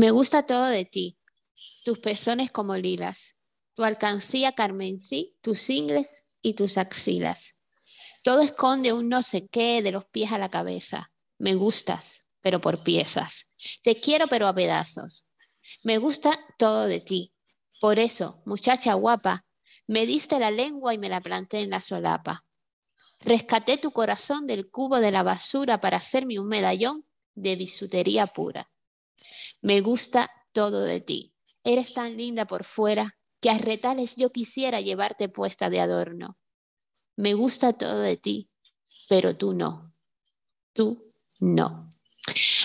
Me gusta todo de ti, tus pezones como lilas, tu alcancía carmensí, tus ingles y tus axilas. Todo esconde un no sé qué de los pies a la cabeza. Me gustas, pero por piezas. Te quiero, pero a pedazos. Me gusta todo de ti. Por eso, muchacha guapa, me diste la lengua y me la planté en la solapa. Rescaté tu corazón del cubo de la basura para hacerme un medallón de bisutería pura. Me gusta todo de ti. Eres tan linda por fuera que a retales yo quisiera llevarte puesta de adorno. Me gusta todo de ti, pero tú no. Tú no.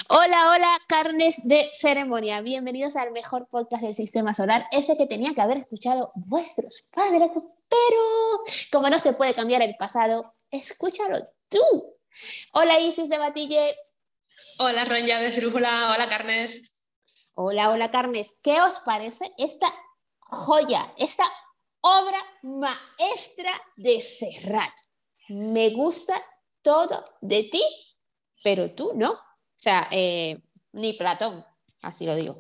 Hola, hola, carnes de ceremonia. Bienvenidos al mejor podcast del sistema solar, ese que tenía que haber escuchado vuestros padres, pero como no se puede cambiar el pasado, escúchalo tú. Hola, Isis de Batille. Hola, Ronja de Cirújula. Hola, Carnes. Hola, hola, Carnes. ¿Qué os parece esta joya, esta obra maestra de Serrat? Me gusta todo de ti, pero tú no. O sea, eh, ni Platón, así lo digo.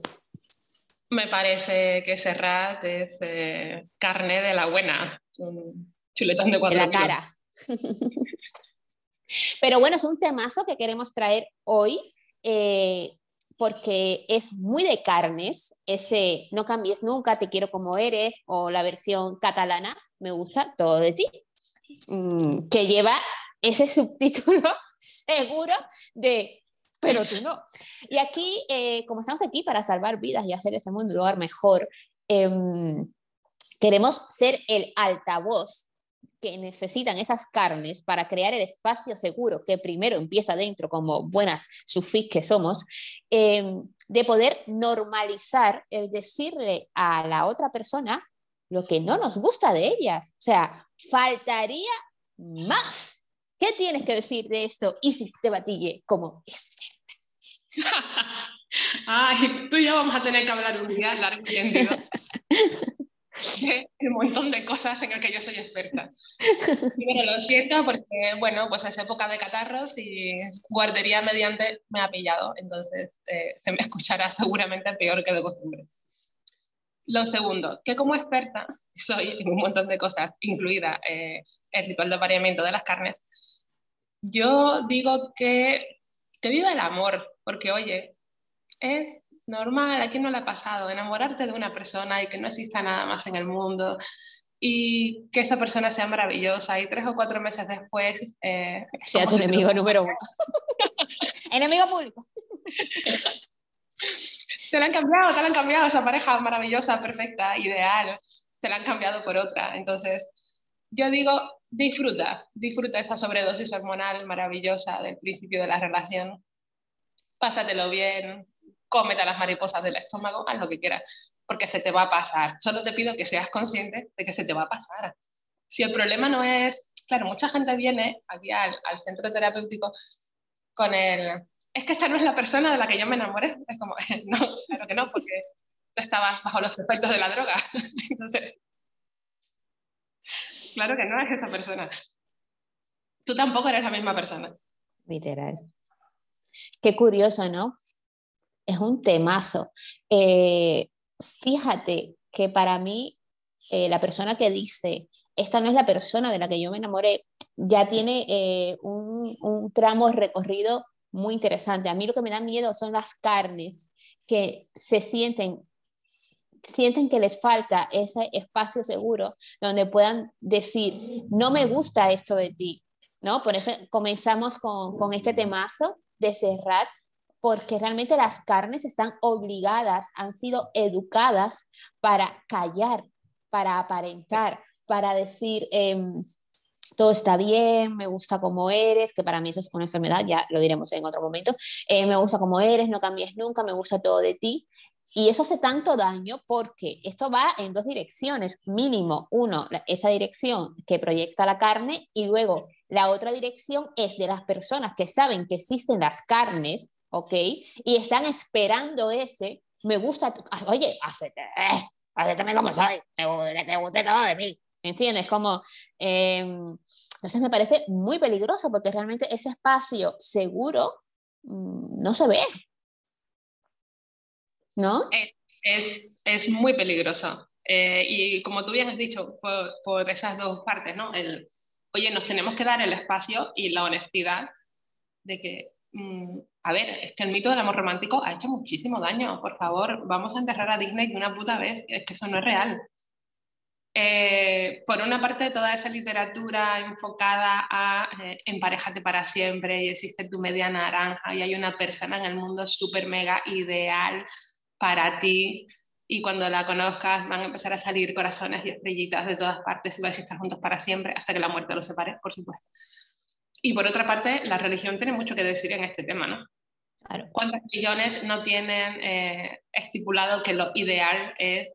Me parece que Serrat es eh, carne de la buena, chuletón de cuatro De la cara. Pero bueno, es un temazo que queremos traer hoy eh, porque es muy de carnes, ese no cambies nunca, te quiero como eres, o la versión catalana, me gusta todo de ti, mm, que lleva ese subtítulo seguro de pero tú no. Y aquí, eh, como estamos aquí para salvar vidas y hacer este mundo un lugar mejor, em, queremos ser el altavoz que necesitan esas carnes para crear el espacio seguro que primero empieza dentro como buenas sufis que somos, em, de poder normalizar el decirle a la otra persona lo que no nos gusta de ellas. O sea, faltaría más. ¿Qué tienes que decir de esto, Isis de Batille, como Ay, tú y yo vamos a tener que hablar un día largo y de un montón de cosas en las que yo soy experta. Y lo siento porque, bueno, pues es época de catarros y guardería mediante me ha pillado, entonces eh, se me escuchará seguramente peor que de costumbre. Lo segundo, que como experta soy en un montón de cosas, incluida eh, el ritual de apareamiento de las carnes, yo digo que te viva el amor, porque oye, es normal, ¿a quién no le ha pasado? Enamorarte de una persona y que no exista nada más en el mundo y que esa persona sea maravillosa y tres o cuatro meses después... Eh, sea tu enemigo número uno. enemigo público. te la han cambiado, te la han cambiado esa pareja maravillosa, perfecta, ideal, te la han cambiado por otra. Entonces, yo digo, disfruta, disfruta esa sobredosis hormonal maravillosa del principio de la relación pásatelo bien, cómete las mariposas del estómago, haz lo que quieras, porque se te va a pasar. Solo te pido que seas consciente de que se te va a pasar. Si el problema no es, claro, mucha gente viene aquí al, centro terapéutico con el, es que esta no es la persona de la que yo me enamoré. Es como, no, claro que no, porque tú estabas bajo los efectos de la droga. Entonces, claro que no es esa persona. Tú tampoco eres la misma persona. Literal. Qué curioso, ¿no? Es un temazo. Eh, fíjate que para mí, eh, la persona que dice, esta no es la persona de la que yo me enamoré, ya tiene eh, un, un tramo recorrido muy interesante. A mí lo que me da miedo son las carnes que se sienten sienten que les falta ese espacio seguro donde puedan decir, no me gusta esto de ti, ¿no? Por eso comenzamos con, con este temazo de Serrat, porque realmente las carnes están obligadas, han sido educadas para callar, para aparentar, para decir, em, todo está bien, me gusta como eres, que para mí eso es una enfermedad, ya lo diremos en otro momento, eh, me gusta como eres, no cambies nunca, me gusta todo de ti. Y eso hace tanto daño porque esto va en dos direcciones, mínimo, uno, esa dirección que proyecta la carne y luego la otra dirección es de las personas que saben que existen las carnes, ¿ok? Y están esperando ese, me gusta, ah, oye, hacete, eh, hacete como soy, que te guste todo de mí. ¿Entiendes? Como, em, entonces me parece muy peligroso porque realmente ese espacio seguro mm, no se ve. ¿no? Es, es, muy peligroso. Eh, y como tú bien has dicho, por, por, esas dos partes, ¿no? El, oye, nos tenemos que dar el espacio y la honestidad de que, mm, a ver, es que el mito del amor romántico ha hecho muchísimo daño. Por favor, vamos a enterrar a Disney de una puta vez. Es que eso no es real. Eh, por una parte, toda esa literatura enfocada a eh, emparejarte para siempre y existe tu media naranja y hay una persona en el mundo súper mega ideal para ti y cuando la conozcas van a empezar a salir corazones y estrellitas de todas partes y vais a estar juntos para siempre hasta que la muerte los separe, por supuesto. Y por otra parte, la religión tiene mucho que decir en este tema, ¿no? ¿Cuántas religiones no tienen eh, estipulado que lo ideal es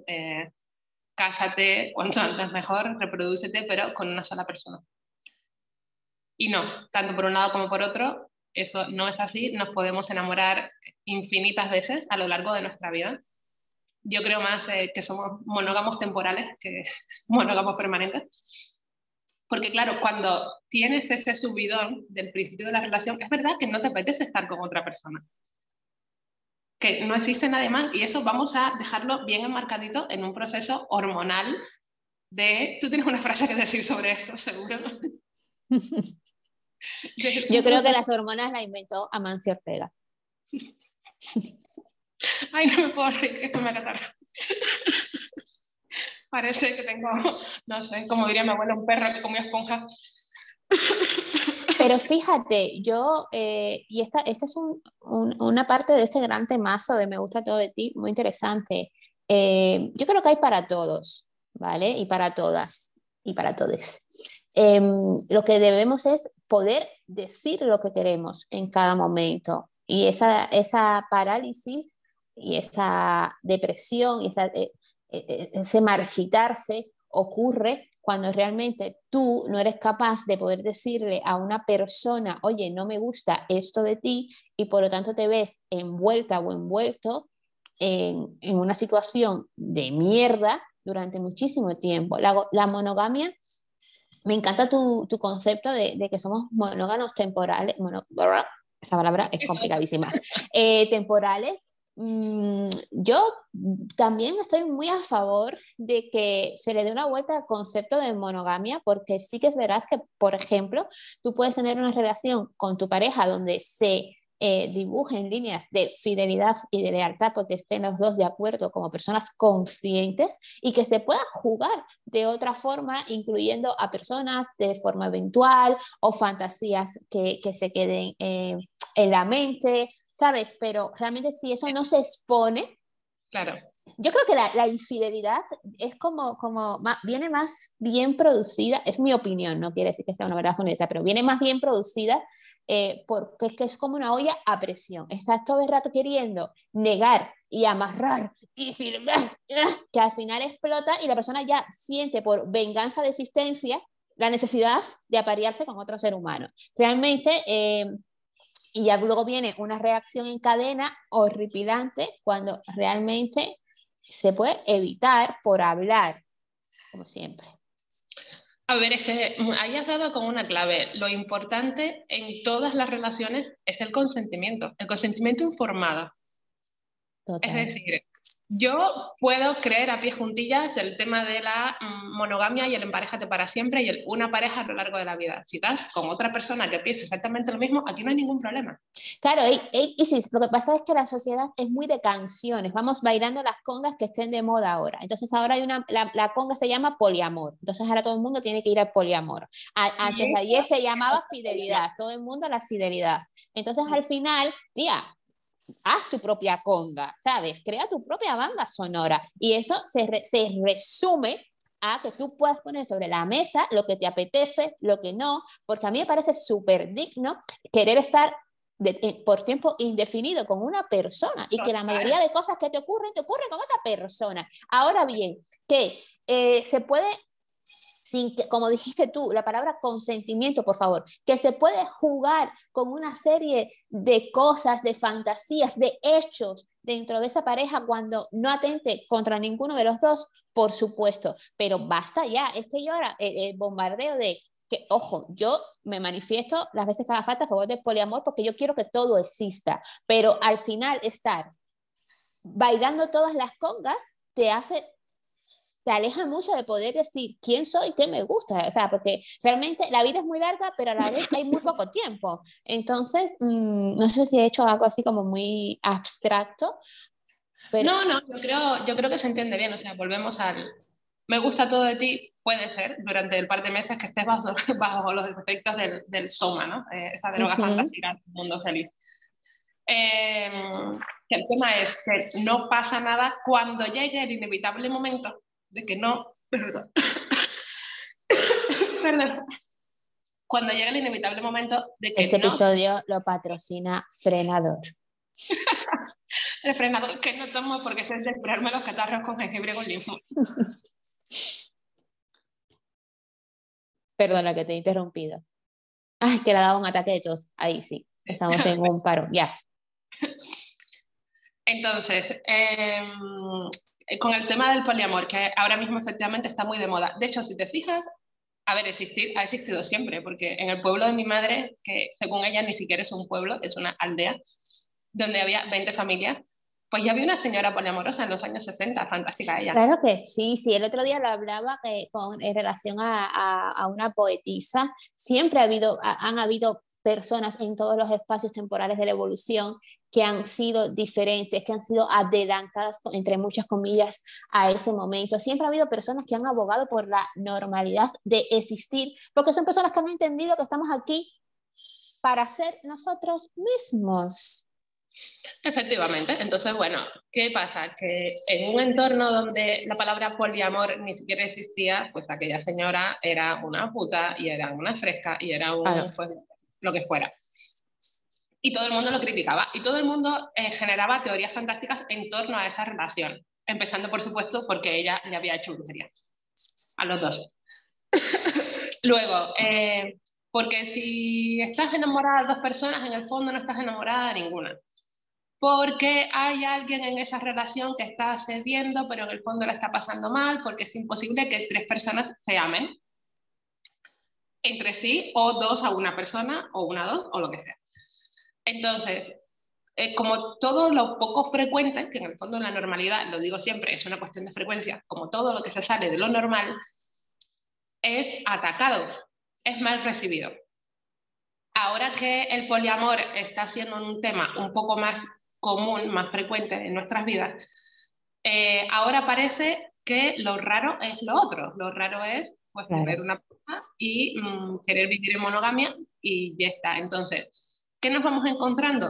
cásate cuanto antes mejor, reproducete, pero con una sola persona. Y no, tanto por un lado como por otro, eso no es así, nos podemos enamorar infinitas veces a lo largo de nuestra vida. Yo creo más eh, que somos monógamos temporales que monógamos permanentes. Porque claro, cuando tienes ese subidón del principio de la relación, es verdad que no te apetece estar con otra persona que no existe nadie más y eso vamos a dejarlo bien enmarcadito en un proceso hormonal de... Tú tienes una frase que decir sobre esto, seguro. Yo creo que las hormonas las inventó Amancio Ortega. Ay, no me puedo reír, que esto me acatarra. Parece que tengo, no sé, como diría mi abuela, un perro que comió esponja. Pero fíjate, yo, eh, y esta, esta es una parte de este gran temazo de Me gusta todo de ti, muy interesante. Eh, yo creo que hay para todos, ¿vale? Y para todas, y para todos. Em, lo que debemos es poder decir lo que queremos en cada momento. Y esa, esa parálisis y esa depresión y esa, eh, ese marchitarse ocurre cuando realmente tú no eres capaz de poder decirle a una persona, oye, no me gusta esto de ti, y por lo tanto te ves envuelta o envuelto en, una situación de mierda durante muchísimo tiempo. La, monogamia, me encanta tu, concepto de, que somos monóganos temporales, esa palabra es complicadísima, eh, temporales yo también estoy muy a favor de que se le dé una vuelta al concepto de monogamia, porque sí que es verdad que, por ejemplo, tú puedes tener una relación con tu pareja donde se eh, dibujen líneas de fidelidad y de lealtad porque estén los dos de acuerdo como personas conscientes y que se pueda jugar de otra forma, incluyendo a personas de forma eventual o fantasías que, que se queden eh, en la mente ¿sabes? Pero realmente si eso no se expone, claro. Yo creo que la, la infidelidad es como, como viene más bien producida, es mi opinión, no quiere decir que sea una verdad honesta, pero viene más bien producida eh, porque es que es como una olla a presión. Estás todo el rato queriendo negar y amarrar y silbar, que al final explota y la persona ya siente por venganza de existencia la necesidad de aparearse con otro ser humano. Realmente, eh, y ya luego viene una reacción en cadena horripilante cuando realmente se puede evitar por hablar, como siempre. A ver, es que ahí has dado con una clave. Lo importante en todas las relaciones es el consentimiento, el consentimiento informado. Es decir, yo puedo creer a pie juntillas el tema de la mm, monogamia y el emparejate para siempre y el una pareja a lo largo de la vida. Si estás con otra persona que piensa exactamente lo mismo, aquí no hay ningún problema. Claro, y, y, sí, lo que pasa es que la sociedad es muy de canciones. Vamos bailando las congas que estén de moda ahora. Entonces ahora hay una, la, conga se llama poliamor. Entonces ahora todo el mundo tiene que ir al poliamor. antes de ayer se llamaba fidelidad. Todo el mundo a la fidelidad. Entonces al final, tía, haz tu propia conga, ¿sabes? Crea tu propia banda sonora. Y eso se, se resume a que tú puedas poner sobre la mesa lo que te apetece, lo que no, porque a mí me parece súper digno querer estar eh, por tiempo indefinido con una persona y que la mayoría de cosas que te ocurren, te ocurren con esa persona. Ahora bien, que eh, se puede sin que, como dijiste tú, la palabra consentimiento, por favor, que se puede jugar con una serie de cosas, de fantasías, de hechos dentro de esa pareja cuando no atente contra ninguno de los dos, por supuesto, pero basta ya, es que yo ahora, el, bombardeo de que, ojo, yo me manifiesto las veces que haga falta a favor del poliamor porque yo quiero que todo exista, pero al final estar bailando todas las congas te hace te aleja mucho de poder decir quién soy, qué me gusta, o sea, porque realmente la vida es muy larga, pero a la vez hay muy poco tiempo. Entonces, mm, no sé si he hecho algo así como muy abstracto. Pero... No, no, yo creo, yo creo que se entiende bien, o sea, volvemos al, me gusta todo de ti, puede ser durante el par de meses que estés bajo, bajo los efectos del, del soma, ¿no? Eh, esa droga fantástica del mundo feliz. Eh, el tema es que no pasa nada cuando llegue el inevitable momento de que no, perdón, perdón, cuando llegue el inevitable momento de que Este episodio lo patrocina Frenador. el frenador que no tomo porque es el de curarme los catarros con jengibre con limón. Perdona que te he interrumpido. Ay, que le ha dado un ataque de tos. Ahí sí, estamos en un paro. Ya. Entonces, em, con el tema del poliamor, que ahora mismo efectivamente está muy de moda. De hecho, si te fijas, a ver, existir ha existido siempre, porque en el pueblo de mi madre, que según ella ni siquiera es un pueblo, es una aldea, donde había 20 familias, pues ya había una señora poliamorosa en los años 60, fantástica ella. Claro que sí, sí, el otro día lo hablaba eh, con, en relación a, a, a, una poetisa, siempre ha habido, han habido personas en todos los espacios temporales de la evolución que han sido diferentes, que han sido adelantadas, entre muchas comillas, a ese momento. Siempre ha habido personas que han abogado por la normalidad de existir, porque son personas que han entendido que estamos aquí para ser nosotros mismos. Efectivamente. Entonces, bueno, ¿qué pasa? Que en un entorno donde la palabra poliamor ni siquiera existía, pues aquella señora era una puta y era una fresca y era un, pues, lo que fuera. Y todo el mundo lo criticaba y todo el mundo eh, generaba teorías fantásticas en torno a esa relación, empezando por supuesto porque ella le había hecho brujería a los dos. Luego, eh, porque si estás enamorada de dos personas, en el fondo no estás enamorada de ninguna porque hay alguien en esa relación que está cediendo, pero en el fondo la está pasando mal, porque es imposible que tres personas se amen entre sí, o dos a una persona, o una a dos, o lo que sea. Entonces, eh, como todo lo poco frecuente, que en el fondo la normalidad, lo digo siempre, es una cuestión de frecuencia, como todo lo que se sale de lo normal, es atacado, es mal recibido. Ahora que el poliamor está siendo un tema un poco más común, más frecuente en nuestras vidas, eh, ahora parece que lo raro es lo otro. Lo raro es pues, tener una pareja y mm, querer vivir en monogamia y ya está. Entonces, ¿qué nos vamos encontrando?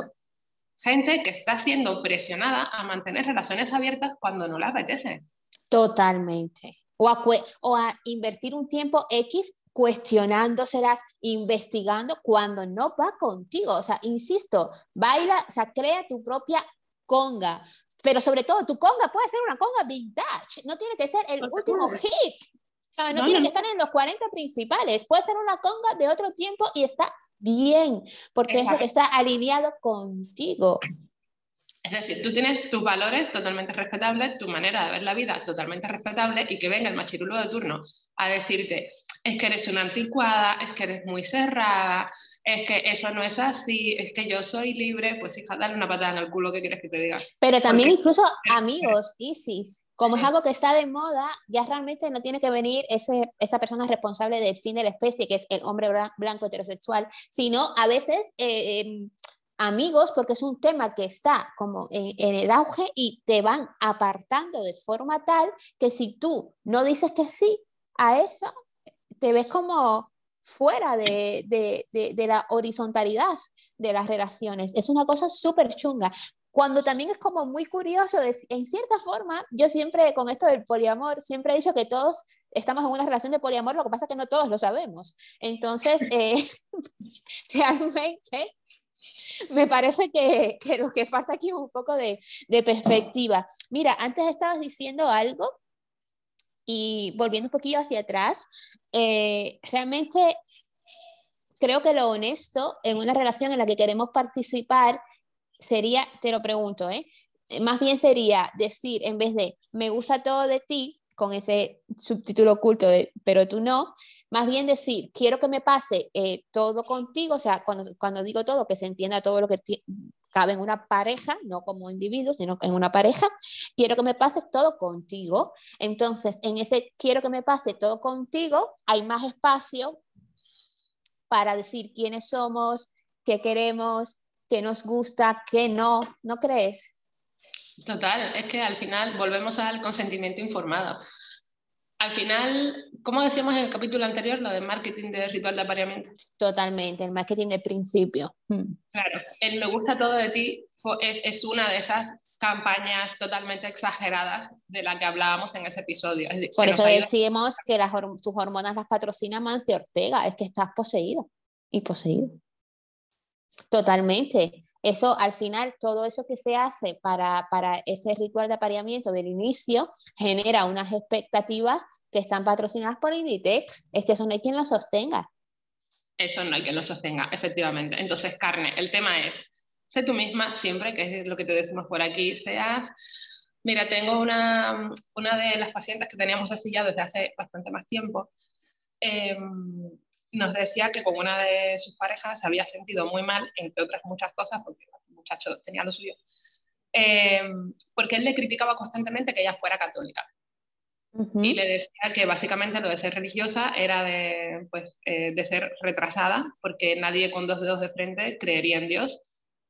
Gente que está siendo presionada a mantener relaciones abiertas cuando no le apetece. Totalmente. O a, o a invertir un tiempo X cuestionándoselas, investigando cuando no va contigo. O sea, insisto, baila, o sea, crea tu propia conga. Pero sobre todo, tu conga puede ser una conga vintage, no tiene que ser el último hit. O sea, no, tiene que estar en los 40 principales, puede ser una conga de otro tiempo y está bien, porque está alineado contigo. Es decir, tú tienes tus valores totalmente respetables, tu manera de ver la vida totalmente respetable y que venga el machirulo de turno a decirte, es que eres una anticuada, es que eres muy cerrada, es que eso no es así, es que yo soy libre, pues hija, dale una patada en el culo, ¿qué quieres que te diga? Pero también incluso amigos, Isis, como es algo que está de moda, ya realmente no tiene que venir ese, esa persona responsable del fin de la especie, que es el hombre blanco heterosexual, sino a veces... Eh, em, amigos porque es un tema que está como en, en, el auge y te van apartando de forma tal que si tú no dices que sí a eso, te ves como fuera de, de, de, de la horizontalidad de las relaciones. Es una cosa súper chunga. Cuando también es como muy curioso, de, en cierta forma, yo siempre con esto del poliamor, siempre he dicho que todos estamos en una relación de poliamor, lo que pasa es que no todos lo sabemos. Entonces, eh, realmente me parece que, que, lo que falta aquí es un poco de, de perspectiva. Mira, antes estabas diciendo algo y volviendo un poquillo hacia atrás, eh, realmente creo que lo honesto en una relación en la que queremos participar sería, te lo pregunto, ¿eh? más bien sería decir, en vez de me gusta todo de ti, con ese subtítulo oculto de pero tú no, más bien decir, quiero que me pase eh, todo contigo, o sea, cuando, cuando digo todo, que se entienda todo lo que cabe en una pareja, no como individuo, sino en una pareja, quiero que me pase todo contigo. Entonces, en ese quiero que me pase todo contigo, hay más espacio para decir quiénes somos, qué queremos, qué nos gusta, qué no, ¿no crees? Total, es que al final volvemos al consentimiento informado. Al final, como decíamos en el capítulo anterior, lo de marketing de ritual de apareamiento. Totalmente, el marketing de principio. Hmm. Claro, el me gusta todo de ti es, es, una de esas campañas totalmente exageradas de la que hablábamos en ese episodio. Por eso decimos que las, tus hormonas las patrocina Mancio Ortega, es que estás poseída y poseído. Totalmente. Eso al final, todo eso que se hace para, para ese ritual de apareamiento del inicio genera unas expectativas que están patrocinadas por Inditex. Es que eso no hay quien lo sostenga. Eso no hay quien lo sostenga, efectivamente. Entonces, carne, el tema es, sé tú misma siempre, que es lo que te decimos por aquí, seas... Mira, tengo una, una de las pacientes que teníamos así ya desde hace bastante más tiempo. Eh, nos decía que con una de sus parejas se había sentido muy mal, entre otras muchas cosas, porque el muchacho tenía lo suyo, eh, porque él le criticaba constantemente que ella fuera católica. Y le decía que básicamente lo de ser religiosa era de, pues, eh, de ser retrasada, porque nadie con dos dedos de frente creería en Dios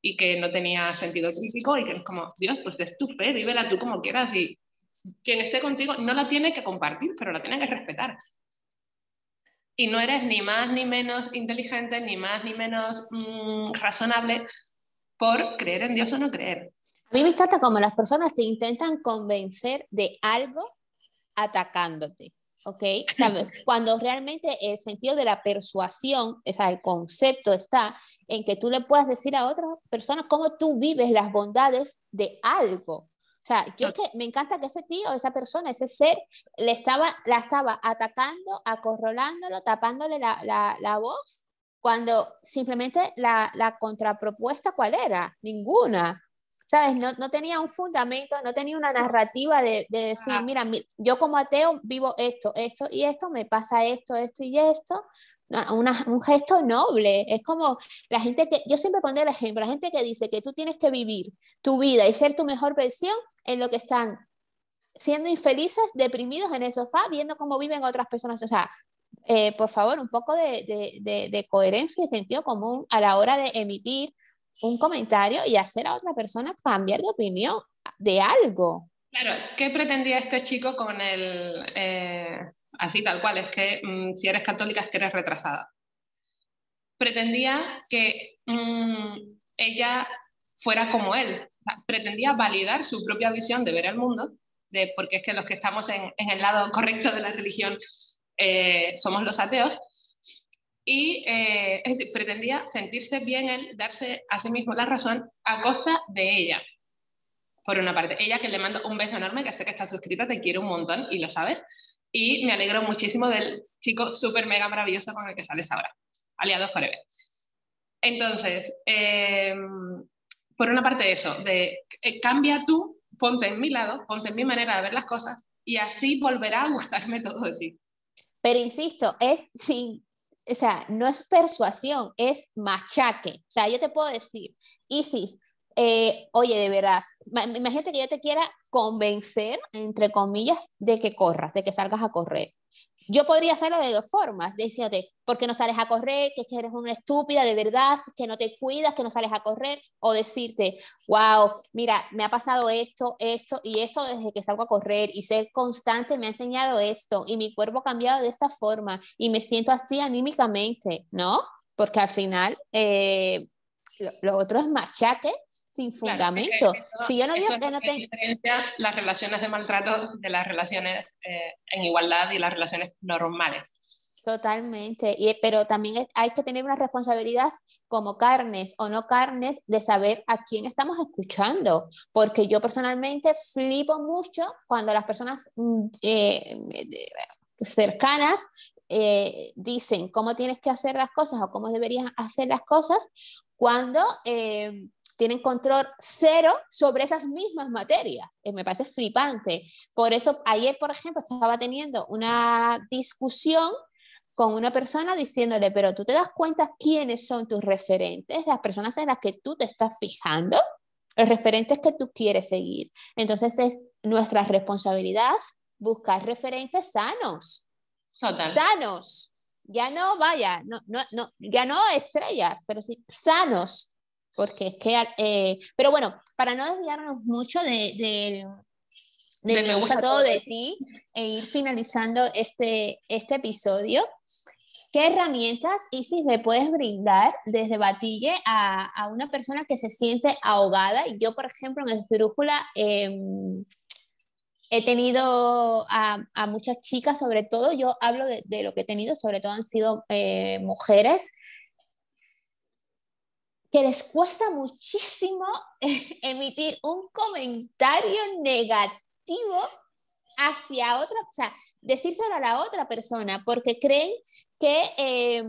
y que no tenía sentido crítico y que es como, Dios, pues es tu fe, vívela tú como quieras y quien esté contigo no la tiene que compartir, pero la tiene que respetar y no eres ni más ni menos inteligente, ni más ni menos mm, razonable por creer en Dios o no creer. A mí me encanta como las personas te intentan convencer de algo atacándote, ¿ok? ¿Sabes? Cuando realmente el sentido de la persuasión, o sea, el concepto está en que tú le puedas decir a otra persona cómo tú vives las bondades de algo. O sea, yo que me encanta que ese tío, esa persona, ese ser, le estaba, la estaba atacando, acorralándolo, tapándole la, la, la voz, cuando simplemente la, la, contrapropuesta, ¿cuál era? Ninguna. ¿Sabes? No, no, tenía un fundamento, no tenía una narrativa de, de decir, mira, yo como ateo vivo esto, esto y esto, me pasa esto, esto y esto, un gesto noble. Es como la gente que, yo siempre pongo el ejemplo, la gente que dice que tú tienes que vivir tu vida y ser tu mejor versión en lo que están siendo infelices, deprimidos en el sofá, viendo cómo viven otras personas. O sea, eh, por favor, un poco de, de, de, coherencia y sentido común a la hora de emitir un comentario y hacer a otra persona cambiar de opinión de algo. Claro, ¿qué pretendía este chico con el, eh, así tal cual, es que mm, si eres católica es que eres retrasada. Pretendía que mm, ella fuera como él, pretendía validar su propia visión de ver el mundo, de, porque es que los que estamos en, el lado correcto de la religión eh, somos los ateos, y eh, pretendía sentirse bien él, darse a sí mismo la razón a costa de ella. Por una parte, ella que le mando un beso enorme, que sé que está suscrita, te quiere un montón y lo sabes, y me alegro muchísimo del chico súper mega maravilloso con el que sales ahora, aliado Forever. Entonces, em, por una parte eso, de eh, cambia tú, ponte en mi lado, ponte en mi manera de ver las cosas y así volverá a gustarme todo de ti. Pero insisto, es sin, o sea, no es persuasión, es machaque. O sea, yo te puedo decir, Isis, eh, oye, de veras, imagínate que yo te quiera convencer, entre comillas, de que corras, de que salgas a correr. Yo podría hacerlo de dos formas, decirte, ¿por qué no sales a correr? Que eres una estúpida, de verdad, que no te cuidas, que no sales a correr. O decirte, wow, mira, me ha pasado esto, esto y esto desde que salgo a correr y ser constante me ha enseñado esto y mi cuerpo ha cambiado de esta forma y me siento así anímicamente, ¿no? Porque al final eh, lo, lo, otro es machaque sin fundamento. si yo no digo que no tengo... las relaciones de maltrato de las relaciones eh, en igualdad y las relaciones normales. Totalmente, y, pero también hay que tener una responsabilidad como carnes o no carnes de saber a quién estamos escuchando, porque yo personalmente flipo mucho cuando las personas mm, eh, cercanas eh, dicen cómo tienes que hacer las cosas o cómo deberías hacer las cosas, cuando tienen control cero sobre esas mismas materias. Eh, me parece flipante. Por eso ayer, por ejemplo, estaba teniendo una discusión con una persona diciéndole, pero tú te das cuenta quiénes son tus referentes, las personas en las que tú te estás fijando, los referentes que tú quieres seguir. Entonces es nuestra responsabilidad buscar referentes sanos. Total. Sanos. Ya no, vaya, no, no, no, ya no estrellas, pero sí sanos. Porque es que, eh, pero bueno, para no desviarnos mucho de, de, de, me gusta todo de ti e ir finalizando este, este episodio, ¿qué herramientas, Isis, le puedes brindar desde Batille a, a una persona que se siente ahogada? Yo, por ejemplo, en Esbrújula eh, he tenido a, a, muchas chicas, sobre todo, yo hablo de, de, lo que he tenido, sobre todo han sido eh, mujeres, que les cuesta muchísimo emitir un comentario negativo hacia otra, o sea, decírselo a la otra persona, porque creen que eh,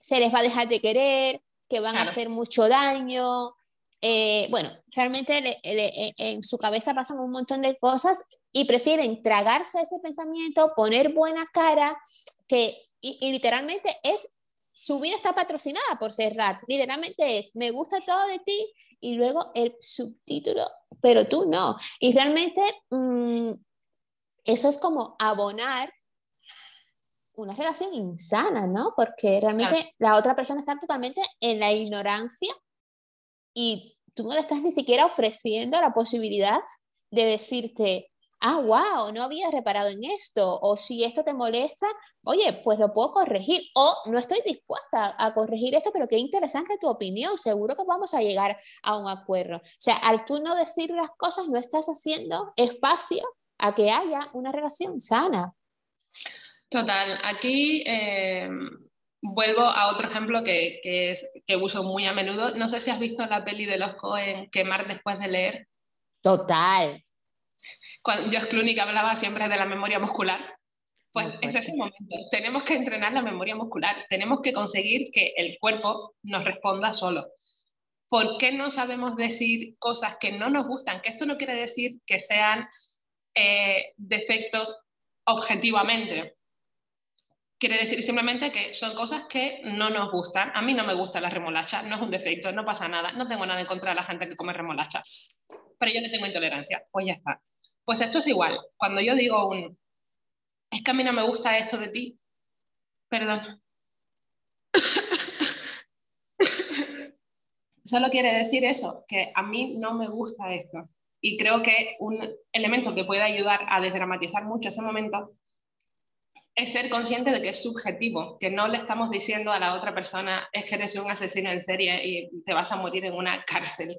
se les va a dejar de querer, que van claro. a hacer mucho daño, eh, bueno, realmente le, le, en su cabeza pasan un montón de cosas y prefieren tragarse ese pensamiento, poner buena cara, que y, y literalmente es, su vida está patrocinada por Serrat, literalmente es, me gusta todo de ti y luego el subtítulo, pero tú no. Y realmente mmm, eso es como abonar una relación insana, ¿no? Porque realmente claro. la otra persona está totalmente en la ignorancia y tú no le estás ni siquiera ofreciendo la posibilidad de decirte, ah, wow, no había reparado en esto, o si esto te molesta, oye, pues lo puedo corregir, o no estoy dispuesta a corregir esto, pero qué interesante tu opinión, seguro que vamos a llegar a un acuerdo. O sea, al tú no decir las cosas, no estás haciendo espacio a que haya una relación sana. Total, aquí eh, vuelvo a otro ejemplo que, que, es, que, uso muy a menudo. No sé si has visto la peli de los Cohen, Quemar después de leer. Total. Cuando Josh Clooney que hablaba siempre de la memoria muscular. Pues es ese momento. Tenemos que entrenar la memoria muscular. Tenemos que conseguir que el cuerpo nos responda solo. ¿Por qué no sabemos decir cosas que no nos gustan? Que esto no quiere decir que sean eh, defectos objetivamente Quiere decir simplemente que son cosas que no nos gustan. A mí no me gusta la remolacha, no es un defecto, no pasa nada, no tengo nada en contra de la gente que come remolacha, pero yo le tengo intolerancia, pues ya está. Pues esto es igual, cuando yo digo un, es que a mí no me gusta esto de ti, perdón. Solo quiere decir eso, que a mí no me gusta esto. Y creo que un elemento que puede ayudar a desdramatizar mucho ese momento es ser consciente de que es subjetivo, que no le estamos diciendo a la otra persona es que eres un asesino en serie y te vas a morir en una cárcel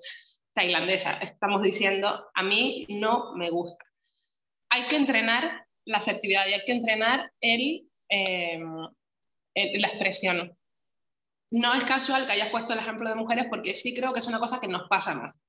tailandesa. Estamos diciendo, a mí no me gusta. Hay que entrenar la asertividad y hay que entrenar el, eh, el, la expresión. No es casual que hayas puesto el ejemplo de mujeres porque sí creo que es una cosa que nos pasa más.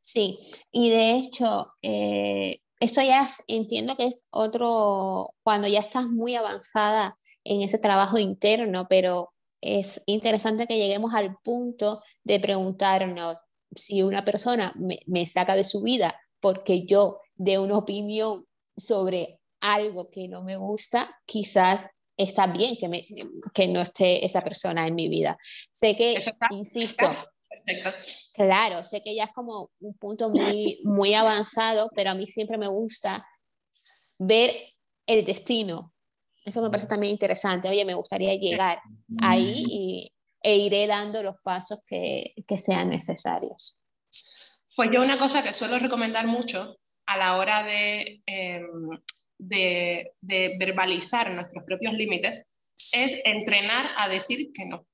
Sí, y de hecho, eh, esto ya entiendo que es otro, cuando ya estás muy avanzada en ese trabajo interno, pero es interesante que lleguemos al punto de preguntarnos si una persona me, me saca de su vida porque yo de una opinión sobre algo que no me gusta, quizás está bien que, me, que no esté esa persona en mi vida. Sé que, insisto, Perfecto. Claro, sé que ya es como un punto muy, muy avanzado, pero a mí siempre me gusta ver el destino. Eso me parece también interesante. Oye, me gustaría llegar ahí y, e iré dando los pasos que, que sean necesarios. Pues yo una cosa que suelo recomendar mucho a la hora de, eh, de, de verbalizar nuestros propios límites es entrenar a decir que no,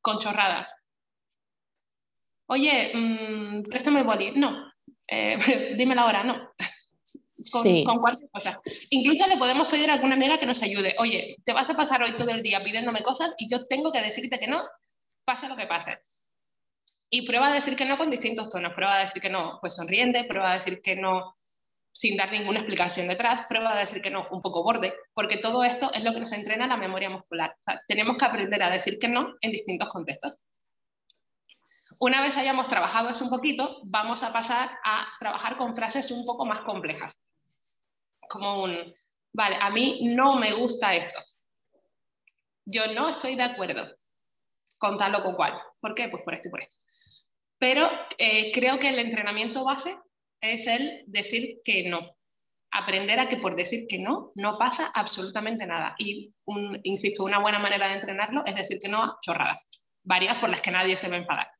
con chorradas oye, mmm, préstame el boli. No, eh, dime la hora, no. Con, sí. con, cualquier cosa. Incluso le podemos pedir a alguna amiga que nos ayude. Oye, te vas a pasar hoy todo el día pidiéndome cosas y yo tengo que decirte que no, pase lo que pase. Y prueba a decir que no con distintos tonos. Prueba a decir que no, pues sonriente. Prueba a decir que no sin dar ninguna explicación detrás. Prueba a decir que no, un poco borde. Porque todo esto es lo que nos entrena la memoria muscular. O sea, tenemos que aprender a decir que no en distintos contextos. Una vez hayamos trabajado eso un poquito, vamos a pasar a trabajar con frases un poco más complejas. Como un, vale, a mí no me gusta esto. Yo no estoy de acuerdo con tal o con cual. ¿Por qué? Pues por esto y por esto. Pero eh, creo que el entrenamiento base es el decir que no. Aprender a que por decir que no, no pasa absolutamente nada. Y, insisto, una buena manera de entrenarlo es decir que no a chorradas, varias por las que nadie se va a enfadar.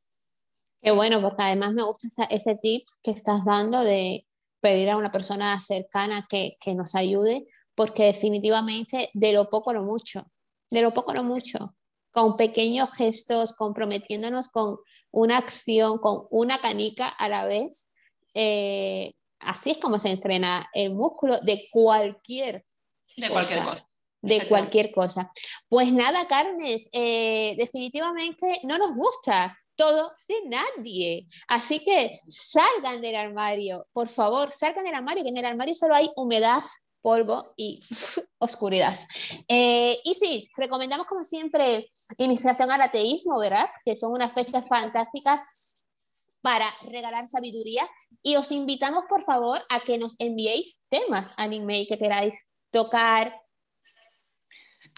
Qué bueno, porque además me gusta ese tip que estás dando de pedir a una persona cercana que, que nos ayude, porque definitivamente de lo poco a lo mucho, de lo poco a lo mucho, con pequeños gestos, comprometiéndonos con una acción, con una canica a la vez. Eh, así es como se entrena el músculo de cualquier de cualquier cosa. De cualquier cosa. Pues nada, Carnes, eh, definitivamente no nos gusta todo de nadie. Así que salgan del armario, por favor, salgan del armario, que en el armario solo hay humedad, polvo y oscuridad. Eh, y sí, recomendamos como siempre iniciación al ateísmo, ¿verdad? Que son unas fechas fantásticas para regalar sabiduría y os invitamos por favor a que nos enviéis temas anime que queráis tocar,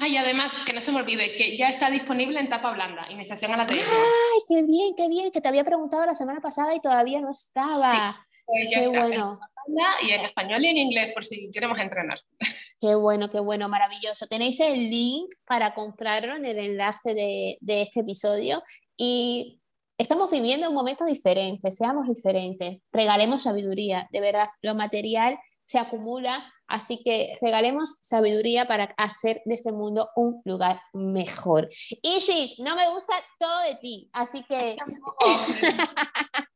Ay, además, que no se me olvide, que ya está disponible en tapa blanda, iniciación a la televisión. Ay, qué bien, qué bien, que te había preguntado la semana pasada y todavía no estaba. pues ya qué está, bueno. En y en español y en inglés, por si queremos entrenar. Qué bueno, qué bueno, maravilloso. Tenéis el link para comprarlo en el enlace de, de este episodio y estamos viviendo un momento diferente, seamos diferentes, regalemos sabiduría, de verdad, lo material se acumula, así que regalemos sabiduría para hacer de este mundo un lugar mejor. Sí, no me gusta todo de ti, así que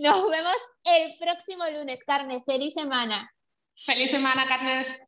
nos vemos el próximo lunes, Carne. Feliz semana. Feliz semana, Carnes.